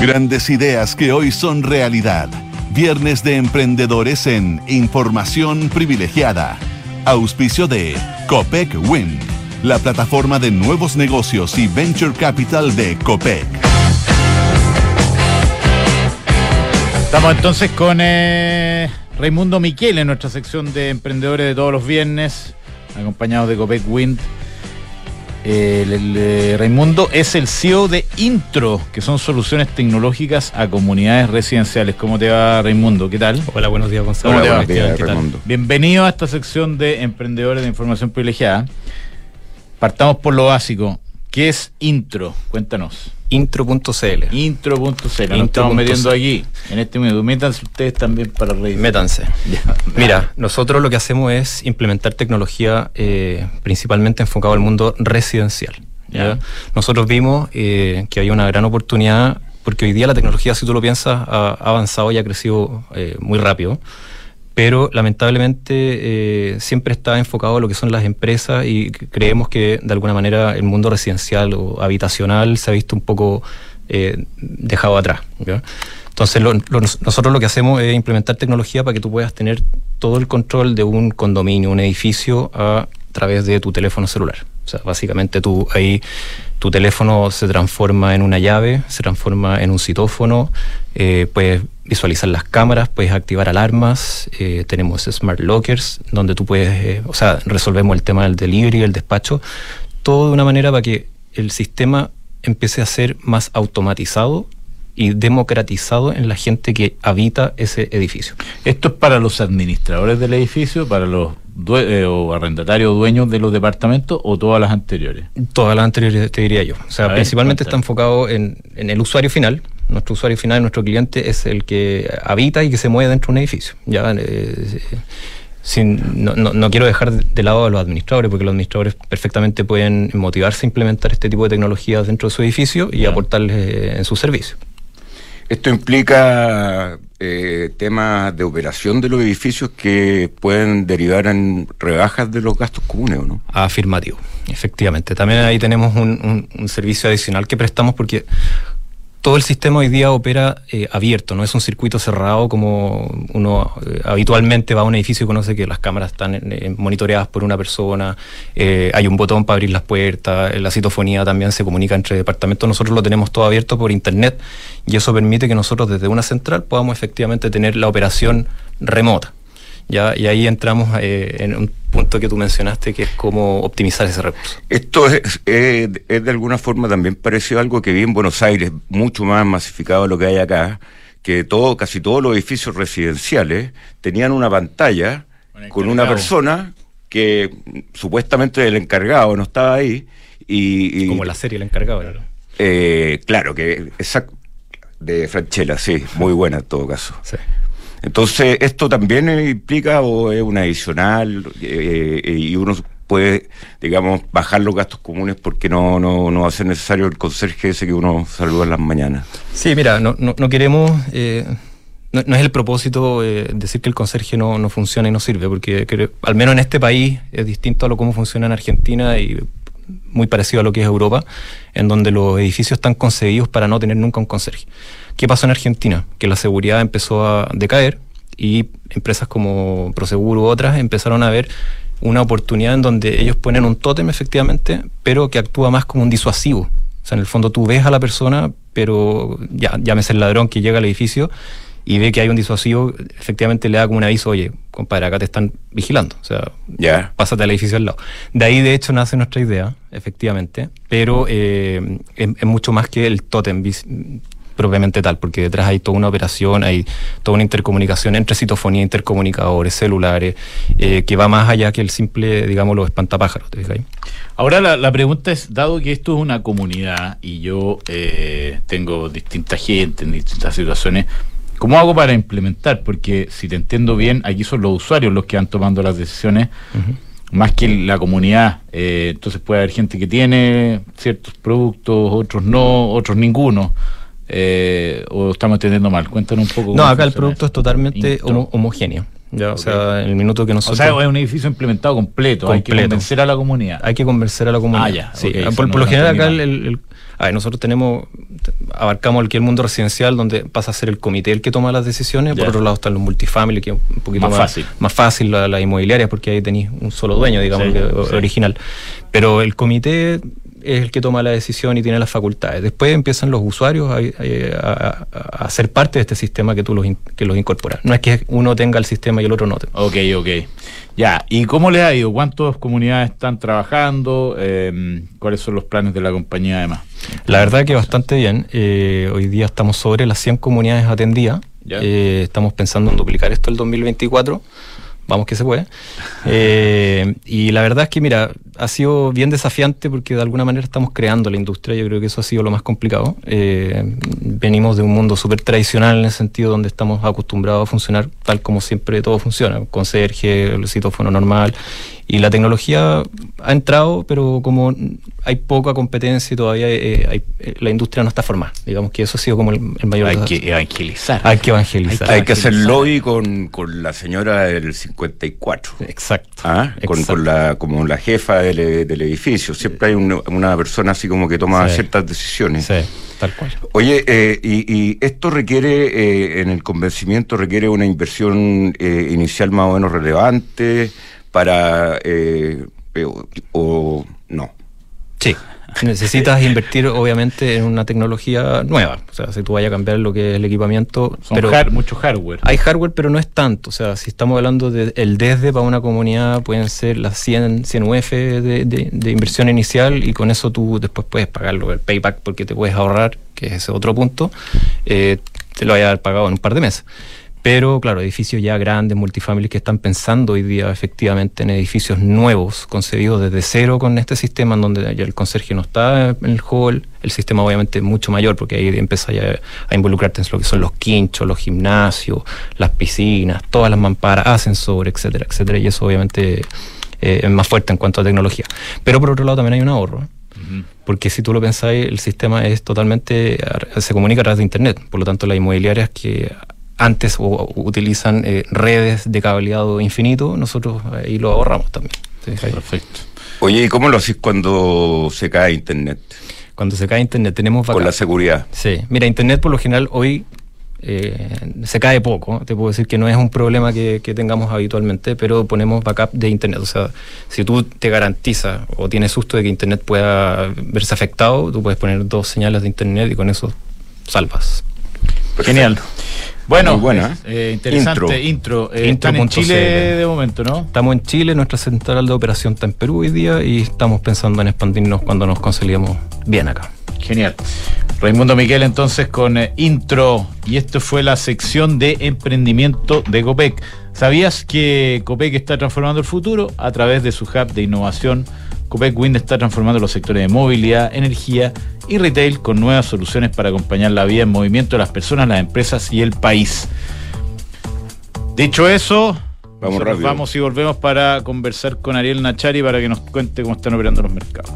Grandes ideas que hoy son realidad. Viernes de emprendedores en Información Privilegiada. Auspicio de Copec Wind, la plataforma de nuevos negocios y venture capital de Copec. Estamos entonces con eh, Raimundo Miquel en nuestra sección de emprendedores de todos los viernes, acompañados de Copec Wind. El, el, eh, Raimundo es el CEO de Intro, que son soluciones tecnológicas a comunidades residenciales. ¿Cómo te va, Raimundo? ¿Qué tal? Hola, buenos días, Gonzalo. ¿Cómo te va? Buenos días, ¿Qué tal? Bienvenido a esta sección de emprendedores de información privilegiada. Partamos por lo básico. ¿Qué es Intro? Cuéntanos. Intro.cl. Intro.cl. Nos estamos metiendo aquí, en este minuto. Métanse ustedes también para reír. Métanse. Mira, nosotros lo que hacemos es implementar tecnología eh, principalmente enfocado al mundo residencial. Nosotros vimos eh, que había una gran oportunidad, porque hoy día la tecnología, si tú lo piensas, ha, ha avanzado y ha crecido eh, muy rápido, pero lamentablemente eh, siempre está enfocado a lo que son las empresas y creemos que de alguna manera el mundo residencial o habitacional se ha visto un poco eh, dejado atrás. Entonces, lo- lo- nosotros lo que hacemos es implementar tecnología para que tú puedas tener todo el control de un condominio, un edificio, a través de tu teléfono celular. O sea, básicamente tú ahí, tu teléfono se transforma en una llave, se transforma en un citófono, eh, puedes visualizar las cámaras, puedes activar alarmas, eh, tenemos smart lockers, donde tú puedes, eh, o sea, resolvemos el tema del delivery, el despacho, todo de una manera para que el sistema empiece a ser más automatizado y democratizado en la gente que habita ese edificio. Esto es para los administradores del edificio, para los due- eh, o arrendatarios dueños de los departamentos o todas las anteriores. Todas las anteriores te diría yo. O sea, A ver, principalmente está enfocado en, en el usuario final. Nuestro usuario final, nuestro cliente, es el que habita y que se mueve dentro de un edificio. Ya, eh, sin, no, no- no quiero dejar de lado a los administradores, porque los administradores perfectamente pueden motivarse a implementar este tipo de tecnologías dentro de su edificio y aportarles eh, en su servicio. Esto implica eh, temas de operación de los edificios que pueden derivar en rebajas de los gastos comunes, ¿o no? Afirmativo, efectivamente. También ahí tenemos un, un- un servicio adicional que prestamos porque todo el sistema hoy día opera eh, abierto, no es un circuito cerrado como uno eh, habitualmente va a un edificio y conoce que las cámaras están eh, monitoreadas por una persona, hay un botón para abrir las puertas, la citofonía también se comunica entre departamentos, nosotros lo tenemos todo abierto por internet y eso permite que nosotros desde una central podamos efectivamente tener la operación remota. ¿Ya? Y ahí entramos eh, en un punto que tú mencionaste, que es cómo optimizar ese recurso. Esto es, es- es de alguna forma también parecido a algo que vi en Buenos Aires, mucho más masificado de lo que hay acá, que todo, casi todos los edificios residenciales tenían una pantalla con una persona que supuestamente el encargado no estaba ahí y, y- Como la serie, el encargado. Claro. eh, claro que exact de Franchella, sí, muy buena en todo caso. Sí. Entonces, esto también implica o es un adicional eh, eh, y uno puede, digamos, bajar los gastos comunes porque no, no, no va a ser necesario el conserje ese que uno saluda en las mañanas. Sí, mira, no, no, no queremos. eh, no, es el propósito eh, decir que el conserje no, no funciona y no sirve, porque creo- al menos en este país es distinto a lo cómo funciona en Argentina y muy parecido a lo que es Europa, en donde los edificios están concebidos para no tener nunca un conserje. ¿Qué pasó en Argentina? Que la seguridad empezó a decaer y empresas como Prosegur u otras empezaron a ver una oportunidad en donde ellos ponen un tótem efectivamente, pero que actúa más como un disuasivo. O sea, en el fondo tú ves a la persona, pero ya, llámese el ladrón que llega al edificio y ve que hay un disuasivo, efectivamente le da como un aviso, oye, compadre, acá te están vigilando. O sea, Ya. pásate al edificio al lado. De ahí, de hecho, nace nuestra idea, efectivamente, pero eh, es, es mucho más que el tótem propiamente tal, porque detrás hay toda una operación, hay toda una intercomunicación entre citofonía, intercomunicadores, celulares, eh, que va más allá que el simple, digamos, los espantapájaros. ¿te fijas ahí? Ahora la, la pregunta es, dado que esto es una comunidad y yo eh, tengo distinta gente en distintas situaciones, ¿cómo hago para implementar? Porque si te entiendo bien, aquí son los usuarios los que van tomando las decisiones, más que la comunidad. Eh, entonces puede haber gente que tiene ciertos productos, otros no, otros ninguno. Eh, o estamos entendiendo mal. Cuéntanos un poco. No, acá el producto es totalmente homo- homogéneo. Ya, O sea, en el minuto que O nosotros... sea, es un edificio implementado completo. Hay que Completo. convencer a la comunidad. hay que convencer a la comunidad. Ah, ya, Sí, eso por, no lo general acá, el- A ver, nosotros tenemos, abarcamos aquí el mundo residencial donde pasa a ser el comité el que toma las decisiones, por otro lado están los multifamily, que es un poquito Más más, fácil. más fácil la, la inmobiliaria porque ahí tenéis un solo dueño, digamos, Sí, que- sí. original. Pero el comité es el que toma la decisión y tiene las facultades. Después empiezan los usuarios a, a- a- a ser parte de este sistema que tú los, in- que los incorporas. No es que uno tenga el sistema y el otro no. Ok, ok. Ya, ¿y cómo les ha ido? ¿Cuántas comunidades están trabajando? Eh, ¿Cuáles son los planes de la compañía además? La verdad que bastante bien. Eh, hoy día estamos sobre las 100 comunidades atendidas. Eh, estamos pensando en duplicar esto el 2024. Vamos que se puede. Eh, y la verdad es que, mira, ha sido bien desafiante porque de alguna manera estamos creando la industria. Yo creo que eso ha sido lo más complicado. Eh, venimos de un mundo súper tradicional en el sentido donde estamos acostumbrados a funcionar tal como siempre todo funciona. Conserje, el citófono normal. Y la tecnología ha entrado, pero como hay poca competencia y todavía eh, hay- eh, la industria no está formada. Digamos que eso ha sido como el, el mayor Hay que evangelizar. Hay que evangelizar. Hay que hacer lobby con, con la señora del 54. Exacto. ¿Ah? Con, Exacto. con la, como la jefa del, e- del edificio. Siempre hay una, una persona así como que toma Sí. ciertas decisiones. Sí, tal cual. Oye, eh, y, y esto requiere, eh, en el convencimiento, requiere una inversión eh, inicial más o menos relevante para, eh, eh, o, o no. Sí. Necesitas invertir, obviamente, en una tecnología nueva. O sea, si tú vayas a cambiar lo que es el equipamiento. Son pero mucho hardware. Hay hardware, pero no es tanto. O sea, si estamos hablando del el desde para una comunidad, pueden ser las 100, 100 UF de, de- de inversión inicial y con eso tú después puedes pagarlo, el payback, porque te puedes ahorrar, que es ese otro punto, eh, te lo vaya a haber pagado en un par de meses. Pero claro, edificios ya grandes, multifamilies que están pensando hoy día efectivamente en edificios nuevos, concebidos desde cero con este sistema, en donde ya el conserje no está en el hall, el sistema obviamente es mucho mayor, porque ahí empieza ya a involucrarte en lo que son los quinchos, los gimnasios, las piscinas, todas las mamparas, ascensores, etcétera, etcétera, y eso obviamente eh, es más fuerte en cuanto a tecnología. Pero por otro lado también hay un ahorro. ¿eh? Porque si tú lo pensáis, el sistema es totalmente, se comunica a través de Internet. Por lo tanto, las inmobiliarias que antes o- o utilizan eh, redes de cableado infinito, nosotros ahí lo ahorramos también. Perfecto. Oye, ¿y cómo lo haces cuando se cae Internet? Cuando se cae Internet tenemos Con la seguridad. Sí, mira, Internet por lo general hoy eh, se cae poco. Te puedo decir que no es un problema que, que tengamos habitualmente, pero ponemos backup de Internet. O sea, si tú te garantizas o tienes susto de que Internet pueda verse afectado, tú puedes poner dos señales de Internet y con eso salvas. Genial. Bueno, Muy buena, eh, interesante intro. Eh, están en. Chile de momento, ¿no? Estamos en Chile, nuestra central de operación está en Perú hoy día y estamos pensando en expandirnos cuando nos consolidemos bien acá. Genial. Raimundo Miquel entonces con eh, intro y esto fue la sección de emprendimiento de Copec. ¿Sabías que Copec está transformando el futuro a través de su hub de innovación? Copec Wind está transformando los sectores de movilidad, energía y retail con nuevas soluciones para acompañar la vida en movimiento de las personas, las empresas y el país. Dicho eso, Vamos rápido. vamos y volvemos para conversar con Ariel Nachari para que nos cuente cómo están operando los mercados.